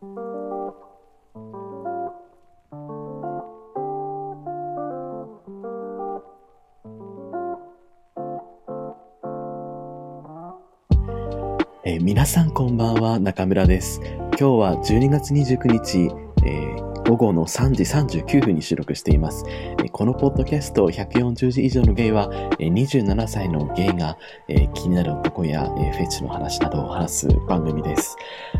えー皆さんこんばんは、中村です。今日は12月29日、えー午後の3時39分に収録しています。えーこのポッドキャスト140字以上のゲイは、えー27歳のゲイが、えー気になる男や、えーフェチの話などを話す番組です。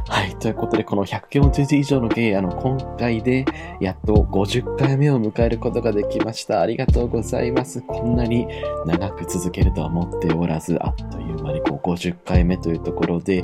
はい。ということで、この140字以上のゲイ、あの、今回でやっと50回目を迎えることができました。ありがとうございます。こんなに長く続けるとは思っておらず、あっという間にこう50回目というところで、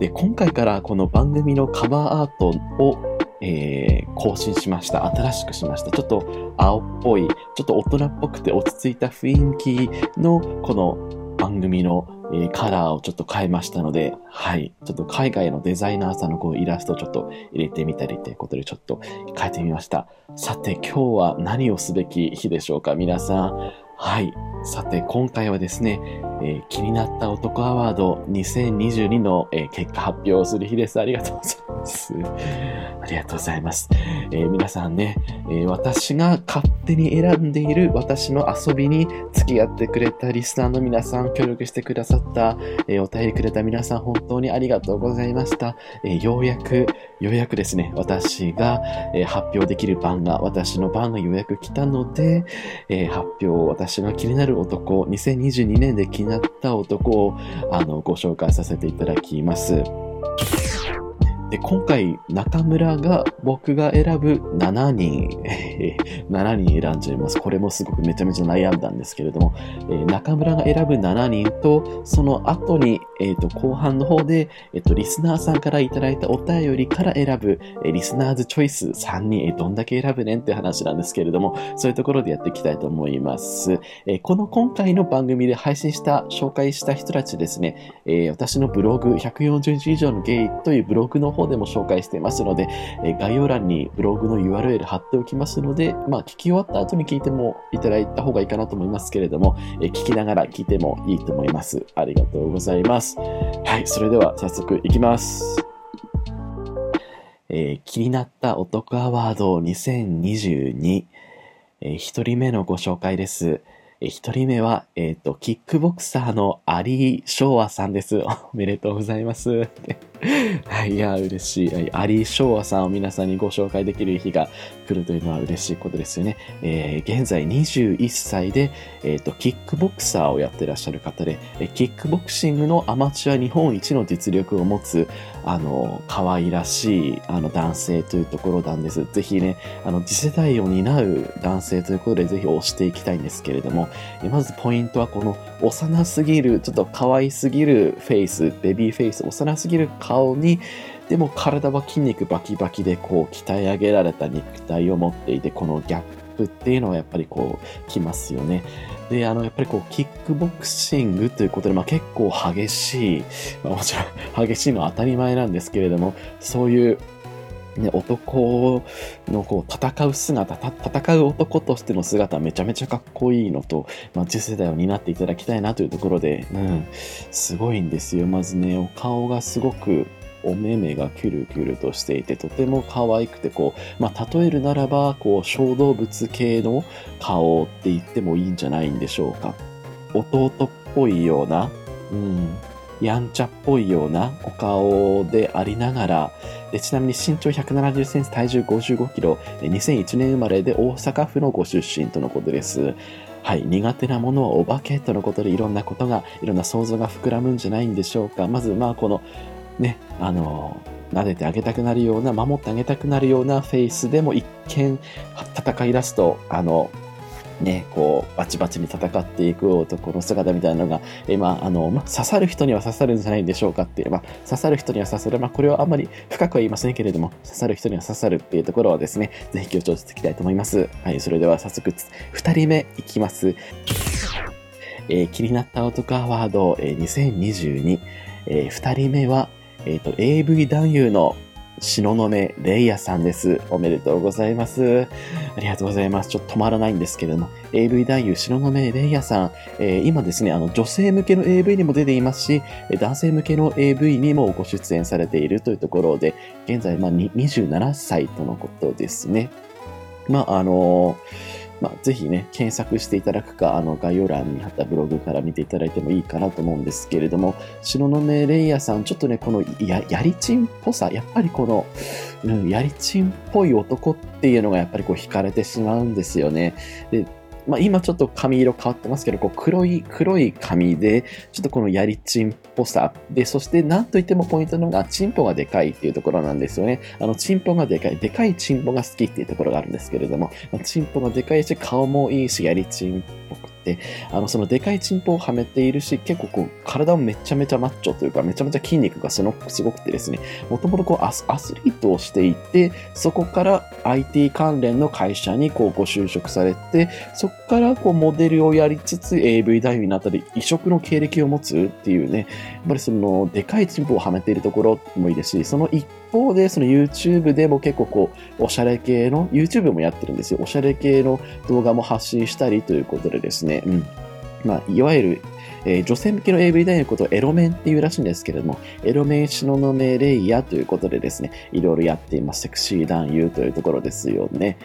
で、今回からこの番組のカバーアートを、えー更新しました。新しくしました。ちょっと青っぽい、ちょっと大人っぽくて落ち着いた雰囲気のこの番組の、えーカラーをちょっと変えましたので、はい。ちょっと海外のデザイナーさんのこうイラストちょっと入れてみたりということでちょっと変えてみました。さて、今日は何をすべき日でしょうか皆さん。はい。さて、今回はですね、えー気になった男アワード2022の、えー結果発表をする日です。ありがとうございます。ありがとうございます。えー皆さんね、え私が勝手に選んでいる私の遊びに付き合ってくれたリスナーの皆さん、協力してくださった、えお便りくれた皆さん、本当にありがとうございました。えようやく、ようやくですね、私が、え発表できる番が、私の番がようやく来たので、え発表、私が気になる男、2022年で気になった男を、あの、ご紹介させていただきます。で、今回、中村が、僕が選ぶ7人、7人選んじゃいます。これもすごくめちゃめちゃ悩んだんですけれども、えー中村が選ぶ7人と、その後に、えっ、と、後半の方で、えっ、と、リスナーさんからいただいたお便りから選ぶ、えーリスナーズチョイス。3人、えーどんだけ選ぶねんって話なんですけれども、そういうところでやっていきたいと思います。えこの今回の番組で配信した、紹介した人たちですね、え私のブログ、140字以上のゲイというブログの方でも紹介していますので、えー概要欄にブログの URL 貼っておきますので、まあ、聞き終わった後に聞いてもいただいた方がいいかなと思いますけれども、えー聞きながら聞いてもいいと思います。ありがとうございます。はい、それでは早速いきます。えー気になった男アワード2022、えー一人目のご紹介です。えー一人目は、えっ、と、キックボクサーのアリー・ショーアさんです。おめでとうございます。はい、や、嬉しい。はいアリー・ショーアさんを皆さんにご紹介できる日が来るというのは嬉しいことですよね。えー現在21歳で、えっ、と、キックボクサーをやってらっしゃる方で、キックボクシングのアマチュア日本一の実力を持つ、あの、可愛らしい、あの、男性というところなんです。ぜひね、あの、次世代を担う男性ということで、ぜひ推していきたいんですけれども、えまずポイントはこの幼すぎる、ちょっと可愛すぎるフェイス、ベビーフェイス、幼すぎる顔に、でも体は筋肉バキバキでこう鍛え上げられた肉体を持っていて、このギャップっていうのはやっぱりこうきますよね。で、あの、やっぱりこう、キックボクシングということで、まあ結構激しい、まあもちろん激しいのは当たり前なんですけれども、そういう、ね、男のこう戦う姿、戦う男としての姿めちゃめちゃかっこいいのと、まあ、次世代を担っていただきたいなというところで、うん、すごいんですよ。まずね、お顔がすごく、お目目がキュルキュルとしていて、とても可愛くて、こう、まあ、例えるならば、こう、小動物系の顔って言ってもいいんじゃないんでしょうか。弟っぽいような、うん、やんちゃっぽいようなお顔でありながら、ちなみに身長170センチ、体重55キロ、2001年生まれで大阪府のご出身とのことです。はい、苦手なものはお化けとのことでいろんなことが、いろんな想像が膨らむんじゃないんでしょうか。まず、まあ、この、ね、あの、撫でてあげたくなるような、守ってあげたくなるようなフェイスでも一見戦い出すと、あの、ね、こう、バチバチに戦っていく男の姿みたいなのが、えまあ、あの、まあ、刺さる人には刺さるんじゃないでしょうかっていう、まあ、刺さる人には刺さる、まあ、これはあんまり深くは言いませんけれども、刺さる人には刺さるっていうところはですね、ぜひ強調していきたいと思います。はい、それでは早速、二人目いきます。えー気になった男アワード、えー2022、えー二人目は、えっ、と、AV 男優の白の目レイヤさんです。おめでとうございます。ありがとうございます。ちょっと止まらないんですけれども、AV 男優白の目レイヤさん、えー、今ですね、あの、女性向けの AV にも出ていますし、男性向けの AV にもご出演されているというところで、現在、まあ、27歳とのことですね。まあ、あのーまあ、ぜひね、検索していただくか、あの、概要欄に貼ったブログから見ていただいてもいいかなと思うんですけれども、東雲レイヤーさん、ちょっとね、このや、やりちんっぽさ、やっぱりこの、うん、やりちんっぽい男っていうのがやっぱりこう惹かれてしまうんですよね。で、まあ、今ちょっと髪色変わってますけど、こう黒い、黒い髪で、ちょっとこのやりちんっぽさ。で、そしてなんといってもポイントのが、チンポがでかいっていうところなんですよね。あの、チンポがでかい、でかいチンポが好きっていうところがあるんですけれども、チンポがでかいし、顔もいいし、やりちんっぽく、あの、そのでかいチンポをはめているし、結構こう、体もめちゃめちゃマッチョというか、めちゃめちゃ筋肉がすごくてですね、もともとこうアス、アスリートをしていて、そこから IT 関連の会社にこうご就職されて、そこからこうモデルをやりつつ AV 男優になったり、異色の経歴を持つっていうね、やっぱりその、でかいチンポをはめているところもいいですし、その一方で、その YouTube でも結構こう、おしゃれ系の、YouTube もやってるんですよ。おしゃれ系の動画も発信したりということでですね、うん。まあ、いわゆる、えー、女性向けの AV 男優のことをエロメンっていうらしいんですけれども、エロメンシノノメレイヤということでですね、いろいろやっています。セクシー男優というところですよね。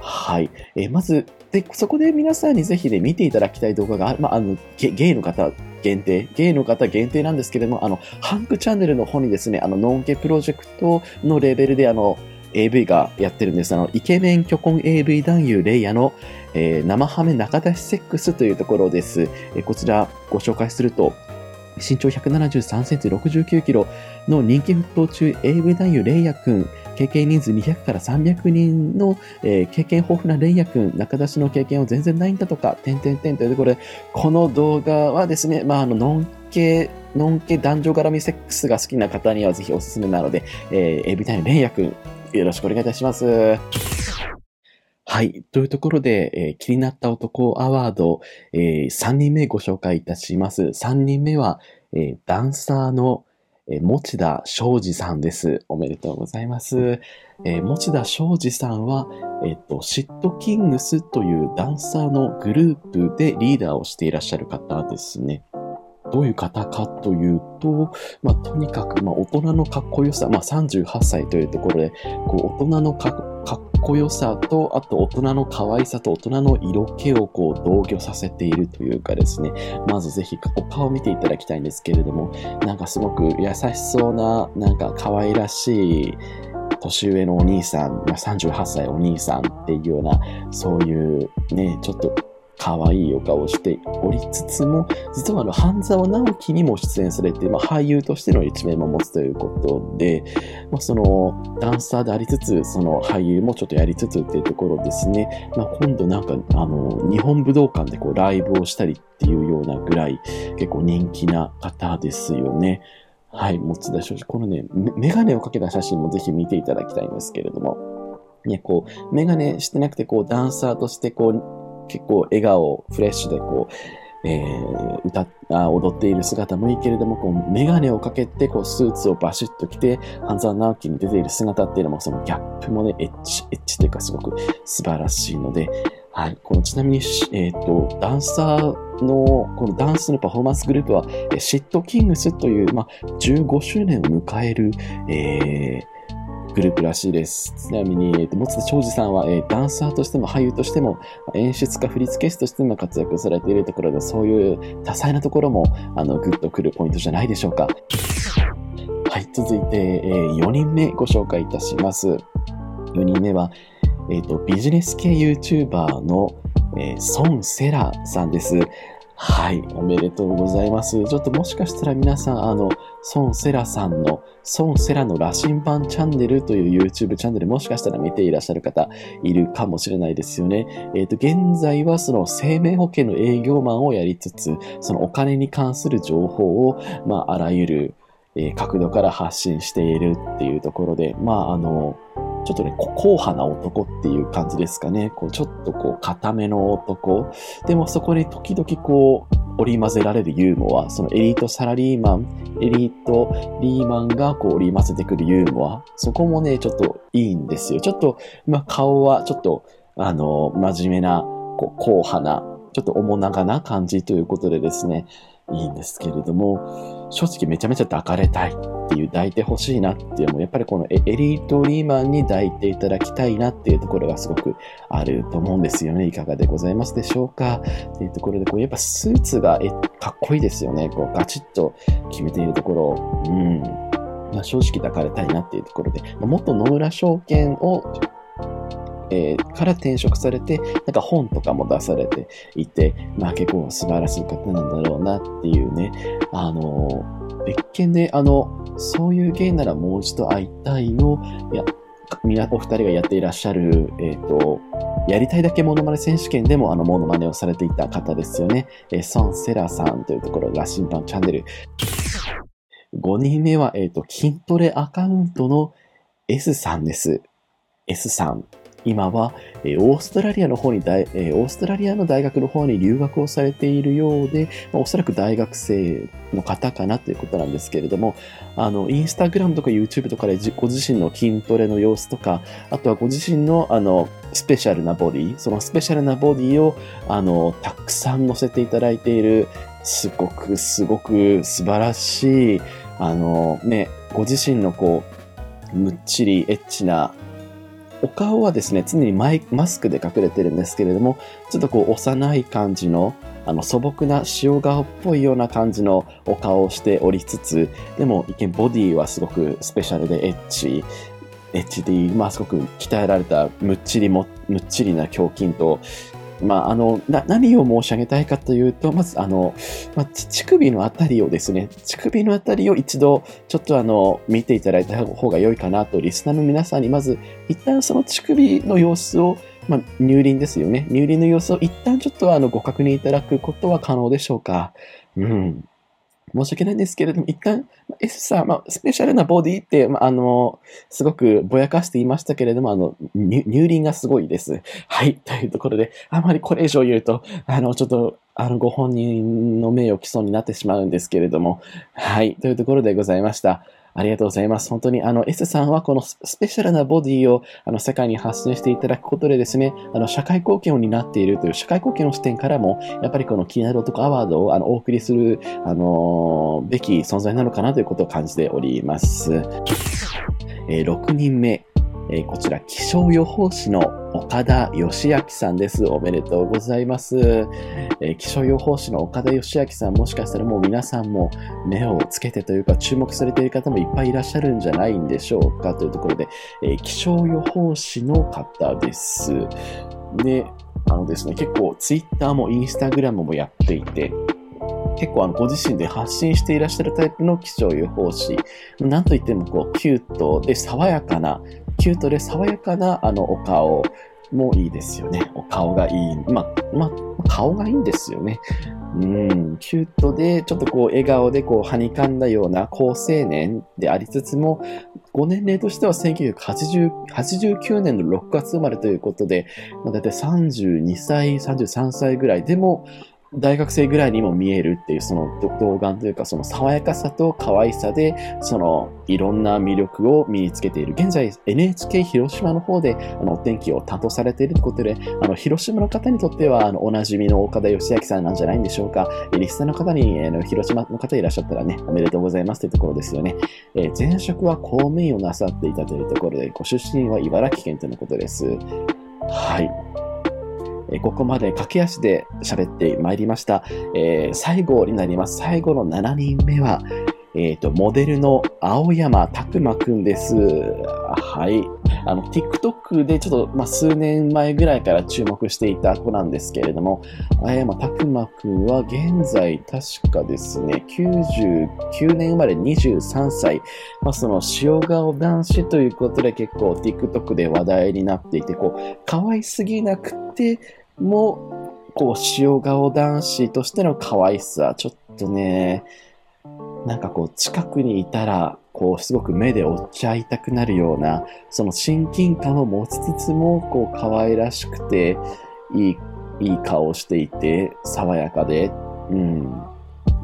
はい。えー、まず、で、そこで皆さんにぜひね、見ていただきたい動画が、まあ、あの、ゲゲイの方限定、ゲイの方限定なんですけれども、あの、ハンクチャンネルの方にですね、あの、ノンケプロジェクトのレベルで、あの、AV がやってるんです。あの、イケメン巨根 AV 男優レイヤの、えー、生ハメ中出しセックスというところです。えー、こちらご紹介すると、身長173センチ69キロの人気沸騰中 AV 男優レイヤくん、経験人数200から300人の、えー、経験豊富なレイヤ君、中出しの経験は全然ないんだとか、点々点というところで、この動画はですね、まあ、あの、ノン系、ノン系男女絡みセックスが好きな方にはぜひおすすめなので、えー、エビタイムレイヤ君、よろしくお願いいたします。はい。というところで、えー、気になった男アワード、えー、3人目ご紹介いたします。3人目は、えー、ダンサーのえー、持田昌司さんです。おめでとうございます。えー、持田昌司さんは、えっ、と、シットキングスというダンサーのグループでリーダーをしていらっしゃる方ですね。どういう方かというと、まあ、とにかく、まあ、大人のかっこよさ、まあ、38歳というところで、こう、大人のかっこよさと、あと大人の可愛さと大人の色気をこう同居させているというかですね、まずぜひお顔を見ていただきたいんですけれども、なんかすごく優しそうな、なんか可愛らしい、年上のお兄さん、まあ、38歳お兄さんっていうような、そういうね、ちょっと可愛いお顔をしておりつつも、実はあの、半沢直樹にも出演されて、まあ、俳優としての一面も持つということで、まあ、その、ダンサーでありつつ、その俳優もちょっとやりつつっていうところですね。まあ、今度なんか、あの、日本武道館でこう、ライブをしたりっていうようなぐらい、結構人気な方ですよね。はい、持田正司。このね、メガネをかけた写真もぜひ見ていただきたいんですけれども、ね、こう、メガネしてなくて、こう、ダンサーとして、こう、結構笑顔、フレッシュでこう、えー、歌あ、踊っている姿もいいけれども、こう、メガネをかけて、こう、スーツをバシッと着て、半沢直樹に出ている姿っていうのも、そのギャップもね、エッチ、エッチというかすごく素晴らしいので、はい。このちなみに、えっ、ー、と、ダンサーの、このダンスのパフォーマンスグループは、シットキングスという、まあ、15周年を迎える、えー、グループらしいです。ちなみに、えー、持田昌司さんは、えー、ダンサーとしても俳優としても演出家、振付師としても活躍されているところで、そういう多彩なところもあのグッとくるポイントじゃないでしょうか。はい、続いて、えー、4人目ご紹介いたします。4人目は、えーと、ビジネス系 YouTuber の、えー、ソン・セラさんです。はい、おめでとうございます。ちょっともしかしたら皆さん、あの、孫セラさんの、孫セラの羅針盤チャンネルという YouTube チャンネル、もしかしたら見ていらっしゃる方いるかもしれないですよね。えっ、ー、と、現在はその生命保険の営業マンをやりつつ、そのお金に関する情報を、まあ、あらゆる、えー、角度から発信しているっていうところで、まあ、あの、ちょっとね、こう硬派な男っていう感じですかね。こう、ちょっとこう、固めの男。でもそこに時々こう、織り交ぜられるユーモア、そのエリートサラリーマン、エリートリーマンがこう織り交ぜてくるユーモア、そこもね、ちょっといいんですよ。ちょっと、まあ、顔はちょっと、あの、真面目な、こう、硬派な、ちょっと面長な感じということでですね、いいんですけれども、正直めちゃめちゃ抱かれたいっていう、抱いてほしいなっていうのも、やっぱりこのエリートリーマンに抱いていただきたいなっていうところがすごくあると思うんですよね。いかがでございますでしょうか？っていうところで、こうやっぱスーツがえかっこいいですよね。こうガチッと決めているところ、うん。正直抱かれたいなっていうところで、まあ、元野村証券をえー、から転職されて、なんか本とかも出されていて、まあ結構素晴らしい方なんだろうなっていうね、あのー、別件で、あの、そういう芸ならもう一度会いたいの、いや、お二人がやっていらっしゃる、えっ、ー、と、やりたいだけモノマネ選手権でもあのモノマネをされていた方ですよね。えー、ソン・セラさんというところが審判チャンネル。5人目は、えっ、ー、と、筋トレアカウントの S さんです。S さん。今は、えオーストラリアの方に大、えオーストラリアの大学の方に留学をされているようで、まあ、おそらく大学生の方かなということなんですけれども、あの、インスタグラムとか YouTube とかでご自身の筋トレの様子とか、あとはご自身の、あの、スペシャルなボディ、そのスペシャルなボディを、あの、たくさん載せていただいている、すごく、すごく素晴らしい、あの、ね、ご自身のこう、むっちりエッチなお顔はですね、常にマイマスクで隠れてるんですけれども、ちょっとこう幼い感じの、あの素朴な塩顔っぽいような感じのお顔をしておりつつ、でも一見ボディはすごくスペシャルでエッチ、エッチで、まあすごく鍛えられたむっちりも、むっちりな胸筋と、まあ、あの、な、何を申し上げたいかというと、まず、あの、まあ、乳首のあたりをですね、乳首のあたりを一度、ちょっとあの、見ていただいた方が良いかなと、リスナーの皆さんに、まず、一旦その乳首の様子を、まあ、乳輪ですよね。乳輪の様子を一旦ちょっとあの、ご確認いただくことは可能でしょうか？うん。申し訳ないんですけれども、一旦、S さん、まあ、スペシャルなボディって、まあ、あの、すごくぼやかしていましたけれども、あの、乳輪がすごいです。はい。というところで、あまりこれ以上言うと、あの、ちょっと、あの、ご本人の名誉毀損になってしまうんですけれども、はい。というところでございました。ありがとうございます。本当に、あの、S さんはこのスペシャルなボディを、あの、世界に発信していただくことでですね、あの、社会貢献を担っているという社会貢献の視点からも、やっぱりこの気になる男アワードを、あの、お送りする、あの、べき存在なのかなということを感じております。えー、6人目、えー、こちら気象予報士の岡田義明さんです。おめでとうございます。えー、気象予報士の岡田義明さん、もしかしたらもう皆さんも目をつけてというか注目されている方もいっぱいいらっしゃるんじゃないんでしょうかというところで、えー、気象予報士の方です。で、あのですね、結構 Twitter も Instagram もやっていて、結構あのご自身で発信していらっしゃるタイプの気象予報士。なんといってもこうキュートで爽やかな、キュートで爽やかなあのお顔もいいですよね。お顔がいい。ま、ま、顔がいいんですよね。うん、キュートで、ちょっとこう、笑顔でこう、はにかんだような高青年でありつつも、ご年齢としては1989年の6月生まれということで、だいたい32歳、33歳ぐらいでも、大学生ぐらいにも見えるっていう、その動画というか、その爽やかさと可愛さで、そのいろんな魅力を身につけている。現在、NHK 広島の方で、あの、お天気を担当されているということで、あの、広島の方にとっては、あの、おなじみの岡田義明さんなんじゃないんでしょうか。リスナーの方に、あの、広島の方いらっしゃったらね、おめでとうございますというところですよね。えー、前職は公務員をなさっていたというところで、ご出身は茨城県とのことです。はい。えここまで駆け足で喋ってまいりました。えー、最後になります。最後の7人目は、え、ー、と、モデルの青山拓馬くんです。はい。あの、TikTok でちょっと、まあ、数年前ぐらいから注目していた子なんですけれども、青山拓馬くんは現在確かですね、99年生まれ23歳。まあ、その塩顔男子ということで結構 TikTok で話題になっていて、こう、可愛すぎなくて、も、こう、塩顔男子としての可愛さ、ちょっとね、なんかこう、近くにいたら、こう、すごく目で追っちゃいたくなるような、その親近感を持ちつつも、こう、可愛らしくて、いい、いい顔をしていて、爽やかで、うん。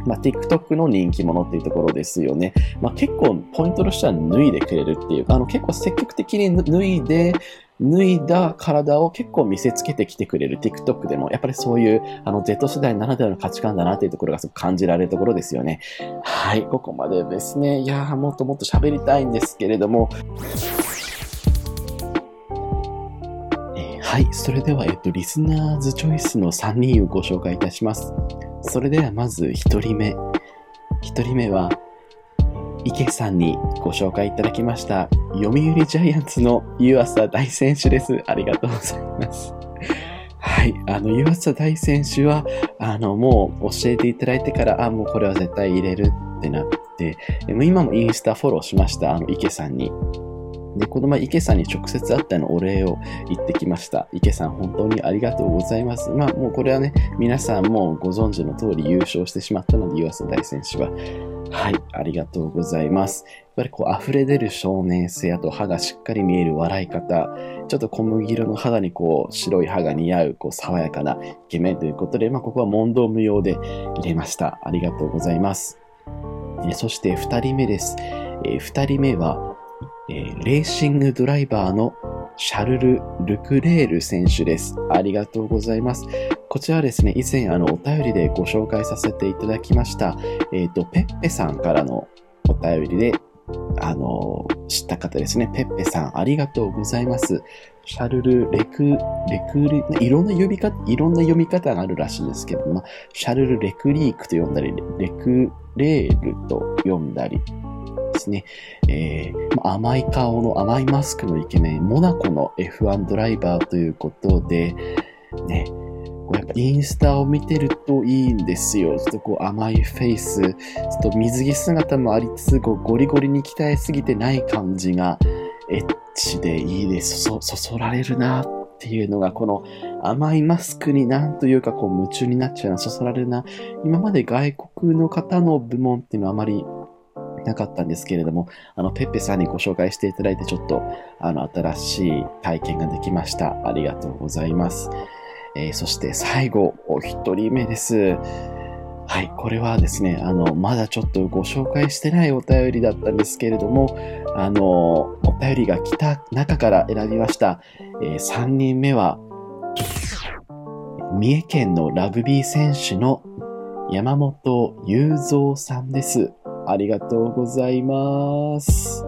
まあ、TikTok の人気者っていうところですよね。まあ、結構ポイントとしては脱いでくれるっていうか、あの結構積極的に脱いで、脱いだ体を結構見せつけてきてくれる TikTok でも、やっぱりそういう、あの、Z 世代ならではの価値観だなっていうところがすごく感じられるところですよね。はい、ここまでですね。いやー、もっともっと喋りたいんですけれども、はい。それでは、えっと、リスナーズチョイスの3人をご紹介いたします。それでは、まず1人目。1人目は、池さんにご紹介いただきました、読売ジャイアンツの湯浅大選手です。ありがとうございます。はい。あの、湯浅大選手は、あの、もう教えていただいてから、あ、もうこれは絶対入れるってなって、今もインスタフォローしました、あの、池さんに。で、この前池さんに直接会ったのお礼を言ってきました。池さん本当にありがとうございます。まあもうこれはね、皆さんもご存知の通り優勝してしまったので、湯浅大選手は。はい、ありがとうございます。やっぱりこう溢れ出る少年性、あと歯がしっかり見える笑い方、ちょっと小麦色の肌にこう白い歯が似合うこう爽やかなイケメンということで、まあここは問答無用で入れました。ありがとうございます。そして二人目です。えー、二人目は、えー、レーシングドライバーのシャルル・ルクレール選手です。ありがとうございます。こちらはですね、以前あのお便りでご紹介させていただきました、えっ、ー、と、ペッペさんからのお便りで、あの、知った方ですね。ペッペさん、ありがとうございます。シャルル・レク、レクリ、いろんな呼び方、いろんな読み方があるらしいんですけども、シャルル・レクリークと呼んだり、レクレールと読んだりですね、えー、甘い顔の甘いマスクのイケメン、モナコの F1 ドライバーということで、ね、こうやっぱインスタを見てるといいんですよ。ちょっとこう甘いフェイス、ちょっと水着姿もありつつ、こうゴリゴリに鍛えすぎてない感じがエッチでいいです。そ、そそられるなっていうのが、この甘いマスクになんというかこう夢中になっちゃうな、そそられるな。今まで外国の方の部門っていうのはあまりなかったんですけれども、あの、ペッペさんにご紹介していただいて、ちょっと、あの、新しい体験ができました。ありがとうございます。えー、そして最後、お一人目です。はい、これはですね、あの、まだちょっとご紹介してないお便りだったんですけれども、あの、お便りが来た中から選びました。えー、3人目は、三重県のラグビー選手の山本雄三さんです。ありがとうございます。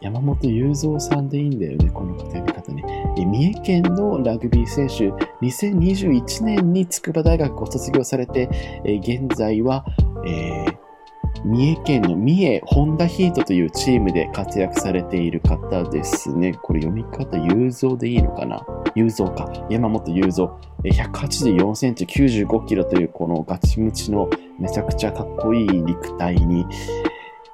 山本雄三さんでいいんだよね、この方呼び方ね。三重県のラグビー選手、2021年に筑波大学を卒業されて、現在は、えー、三重県の三重ホンダヒートというチームで活躍されている方ですね。これ読み方、雄三でいいのかな？雄三か。山本雄三。184センチ95キロというこのガチムチのめちゃくちゃかっこいい肉体に、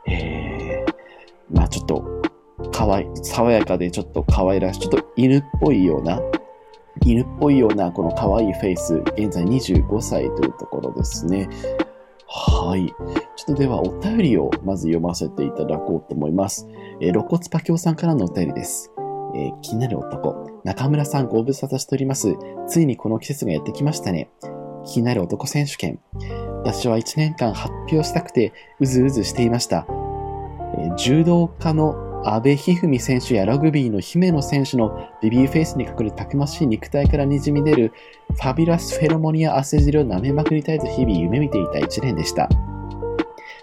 えー、まあちょっと、かわい、爽やかでちょっと可愛らしい、ちょっと犬っぽいような、犬っぽいようなこの可愛いフェイス、現在25歳というところですね。はい。ちょっとではお便りをまず読ませていただこうと思います。えー、露骨パキオさんからのお便りです。えー、気になる男。中村さんご無沙汰しております。ついにこの季節がやってきましたね。気になる男選手権。私は1年間発表したくてうずうずしていました。えー、柔道家の阿部一二三選手やラグビーの姫野選手のベビーフェイスに隠れるたくましい肉体からにじみ出るファビュラスフェロモニア汗汁を舐めまくりたいと日々夢見ていた一年でした。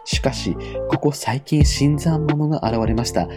しかし、ここ最近新参者が現れました。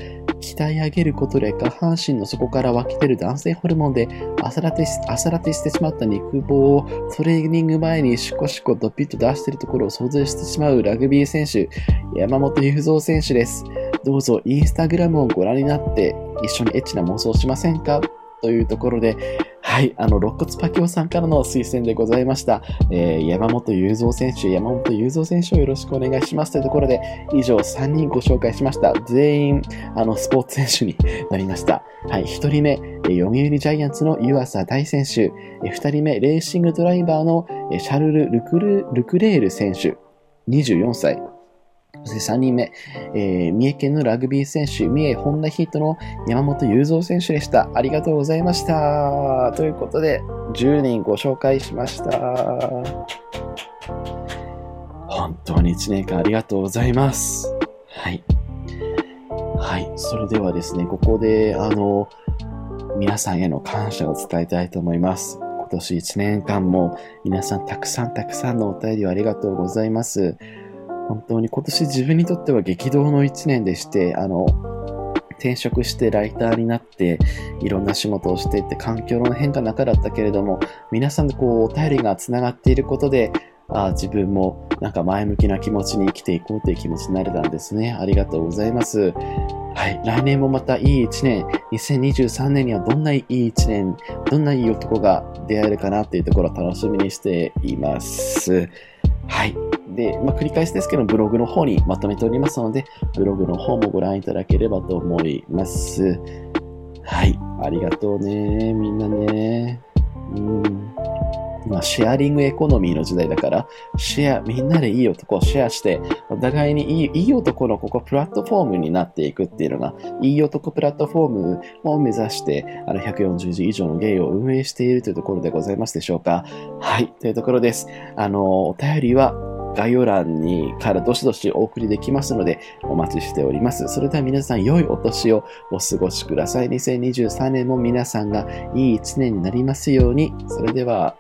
鍛え上げることで下半身の底から湧き出る男性ホルモンで朝ラテ朝ラテしてしまった肉棒をトレーニング前にシコシコドピッと出しているところを想像してしまうラグビー選手、山本雄三選手です。どうぞインスタグラムをご覧になって一緒にエッチな妄想しませんか？というところで、はい、あの、肋骨パキオさんからの推薦でございました。えー、山本雄三選手、山本雄三選手をよろしくお願いしますというところで、以上3人ご紹介しました。全員、あの、スポーツ選手になりました。はい、1人目、読売ジャイアンツの湯浅大選手、2人目、レーシングドライバーのシャルル・ルクルルクレール選手、24歳。そして3人目、えー、三重県のラグビー選手、三重ホンダヒートの山本雄三選手でした。ありがとうございました。ということで、10人ご紹介しました。本当に1年間ありがとうございます。はい。はい。それではですね、ここで、あの、皆さんへの感謝を伝えたいと思います。今年1年間も皆さんたくさんたくさんのお便りをありがとうございます。本当に今年自分にとっては激動の1年でして、あの、転職してライターになって、いろんな仕事をしていって、環境の変化なかだったけれども、皆さんのこう、お便りが繋がっていることで、あ自分もなんか前向きな気持ちに生きていこうという気持ちになれたんですね。ありがとうございます。はい。来年もまたいい一年、2023年にはどんないい一年、どんないい男が出会えるかなっていうところを楽しみにしています。はい。で、まあ、繰り返しですけど、ブログの方にまとめておりますので、ブログの方もご覧いただければと思います。はい。ありがとうね。みんなね。うん。まあ、シェアリングエコノミーの時代だから、シェア、みんなでいい男をシェアして、お互いにいい、いい男のここプラットフォームになっていくっていうのが、いい男プラットフォームを目指して、あの、140字以上のゲイを運営しているというところでございますでしょうか。はい、というところです。あの、お便りは、概要欄にからどしどしお送りできますのでお待ちしております。それでは皆さん良いお年をお過ごしください。2023年も皆さんがいい1年になりますように。それでは。